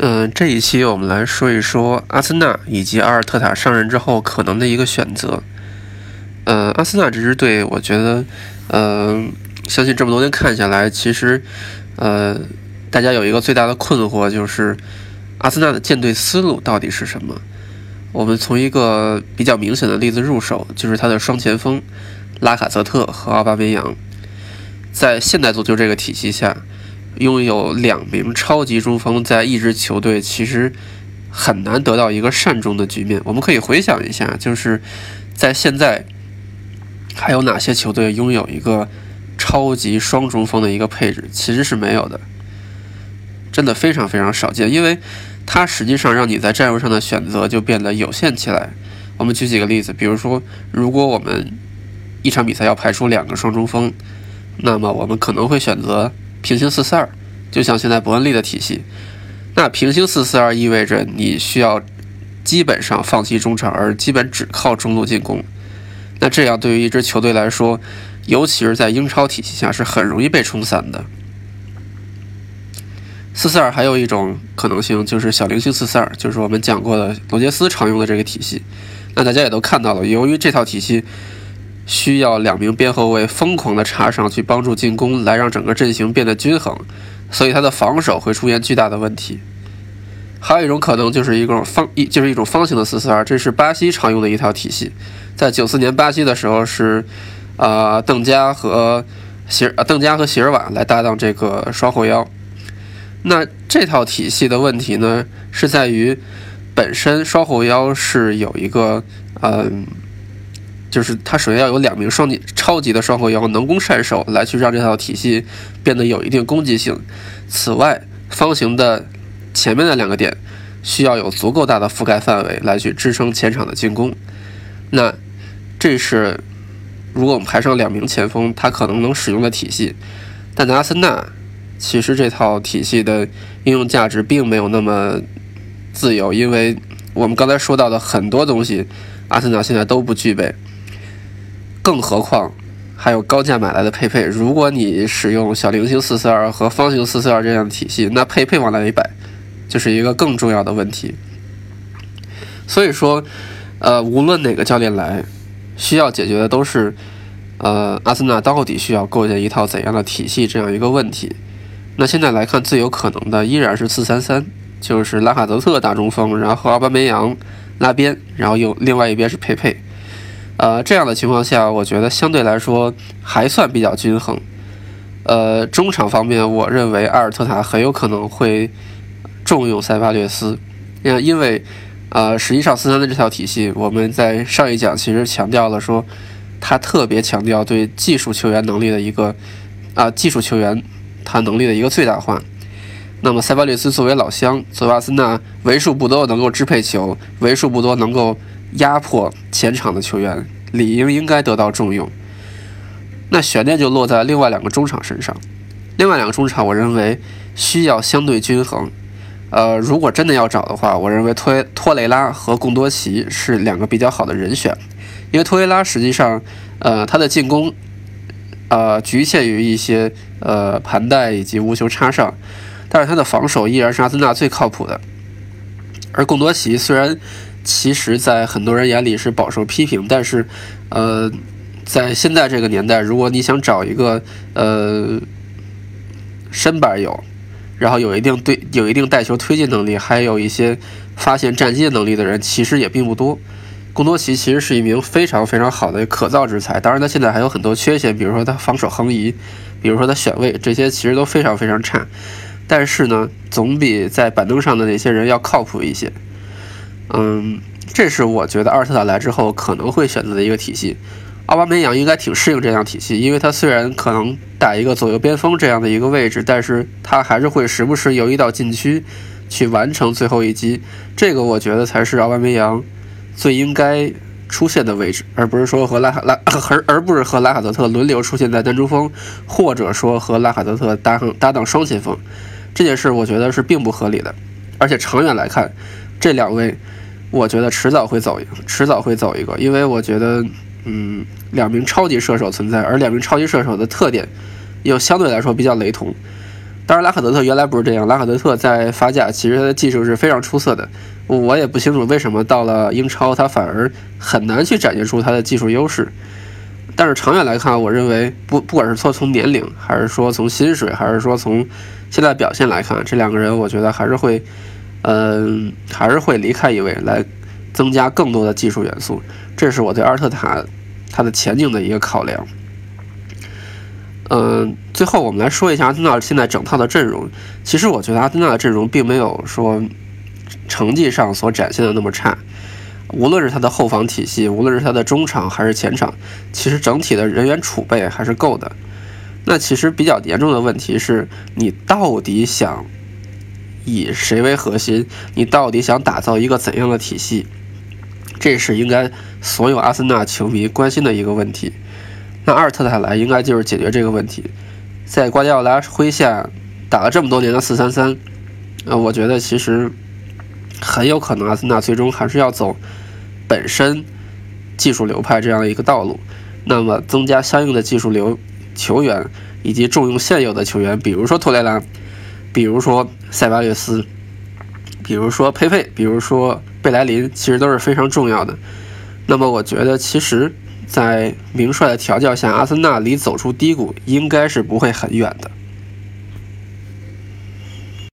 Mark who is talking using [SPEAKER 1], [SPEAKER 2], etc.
[SPEAKER 1] 嗯，这一期我们来说一说阿森纳以及阿尔特塔上任之后可能的一个选择。呃，阿森纳这支队，我觉得，呃，相信这么多年看下来，其实，呃，大家有一个最大的困惑就是，阿森纳的建队思路到底是什么？我们从一个比较明显的例子入手，就是他的双前锋拉卡泽特和奥巴梅扬，在现代足球这个体系下。拥有两名超级中锋，在一支球队其实很难得到一个善终的局面。我们可以回想一下，就是在现在还有哪些球队拥有一个超级双中锋的一个配置？其实是没有的，真的非常非常少见。因为它实际上让你在战术上的选择就变得有限起来。我们举几个例子，比如说，如果我们一场比赛要排出两个双中锋，那么我们可能会选择。平行四四二，就像现在伯恩利的体系，那平行四四二意味着你需要基本上放弃中场，而基本只靠中路进攻。那这样对于一支球队来说，尤其是在英超体系下，是很容易被冲散的。四四二还有一种可能性就是小菱形四四二，就是我们讲过的罗杰斯常用的这个体系。那大家也都看到了，由于这套体系。需要两名边后卫疯狂的插上去帮助进攻，来让整个阵型变得均衡，所以他的防守会出现巨大的问题。还有一种可能就是一种方一就是一种方形的四四二，这是巴西常用的一套体系。在九四年巴西的时候是，呃，邓加和席尔邓加和席尔瓦来搭档这个双后腰。那这套体系的问题呢，是在于本身双后腰是有一个嗯。就是他首先要有两名双级超级的双后腰能攻善守，来去让这套体系变得有一定攻击性。此外，方形的前面的两个点需要有足够大的覆盖范围来去支撑前场的进攻。那这是如果我们排上两名前锋，他可能能使用的体系。但阿森纳，其实这套体系的应用价值并没有那么自由，因为我们刚才说到的很多东西，阿森纳现在都不具备。更何况还有高价买来的佩佩。如果你使用小菱形四四二和方形四四二这样的体系，那佩佩往哪里摆，就是一个更重要的问题。所以说，呃，无论哪个教练来，需要解决的都是，呃，阿森纳到底需要构建一套怎样的体系这样一个问题。那现在来看，最有可能的依然是四三三，就是拉卡泽特打中锋，然后奥巴梅扬拉边，然后又另外一边是佩佩。呃，这样的情况下，我觉得相对来说还算比较均衡。呃，中场方面，我认为阿尔特塔很有可能会重用塞巴略斯，因因为，呃，实际上四三的这套体系，我们在上一讲其实强调了说，他特别强调对技术球员能力的一个啊，技术球员他能力的一个最大化。那么塞巴略斯作为老乡，作为阿森纳为数不多能够支配球，为数不多能够。压迫前场的球员理应应该得到重用，那悬念就落在另外两个中场身上。另外两个中场，我认为需要相对均衡。呃，如果真的要找的话，我认为托托雷拉和贡多齐是两个比较好的人选，因为托雷拉实际上，呃，他的进攻，呃，局限于一些呃盘带以及无球插上，但是他的防守依然是阿森纳最靠谱的。而贡多齐虽然。其实，在很多人眼里是饱受批评，但是，呃，在现在这个年代，如果你想找一个呃身板有，然后有一定对有一定带球推进能力，还有一些发现战机能力的人，其实也并不多。贡多奇其实是一名非常非常好的可造之才，当然他现在还有很多缺陷，比如说他防守横移，比如说他选位，这些其实都非常非常差。但是呢，总比在板凳上的那些人要靠谱一些。嗯，这是我觉得阿尔特塔来之后可能会选择的一个体系。奥巴梅扬应该挺适应这样体系，因为他虽然可能打一个左右边锋这样的一个位置，但是他还是会时不时游移到禁区去完成最后一击。这个我觉得才是奥巴梅扬最应该出现的位置，而不是说和拉卡拉 而而不是和拉卡泽特轮流出现在单中锋，或者说和拉卡泽特搭上搭档双前锋。这件事我觉得是并不合理的，而且长远来看，这两位。我觉得迟早会走一个，迟早会走一个，因为我觉得，嗯，两名超级射手存在，而两名超级射手的特点又相对来说比较雷同。当然，拉卡德特原来不是这样。拉卡德特在法甲其实他的技术是非常出色的，我也不清楚为什么到了英超他反而很难去展现出他的技术优势。但是长远来看，我认为不不管是说从年龄，还是说从薪水，还是说从现在表现来看，这两个人我觉得还是会，嗯，还是会离开一位来增加更多的技术元素。这是我对阿尔特塔他的前景的一个考量。嗯，最后我们来说一下阿森纳现在整套的阵容。其实我觉得阿森纳的阵容并没有说成绩上所展现的那么差。无论是他的后防体系，无论是他的中场还是前场，其实整体的人员储备还是够的。那其实比较严重的问题是你到底想以谁为核心？你到底想打造一个怎样的体系？这是应该所有阿森纳球迷关心的一个问题。那阿尔特塔来应该就是解决这个问题，在瓜迪奥拉麾下打了这么多年的四三三，呃，我觉得其实很有可能阿森纳最终还是要走本身技术流派这样一个道路，那么增加相应的技术流球员，以及重用现有的球员，比如说托雷拉，比如说塞巴略斯，比如说佩佩，比如说贝莱林，其实都是非常重要的。那么我觉得其实。在名帅的调教下，阿森纳离走出低谷应该是不会很远的。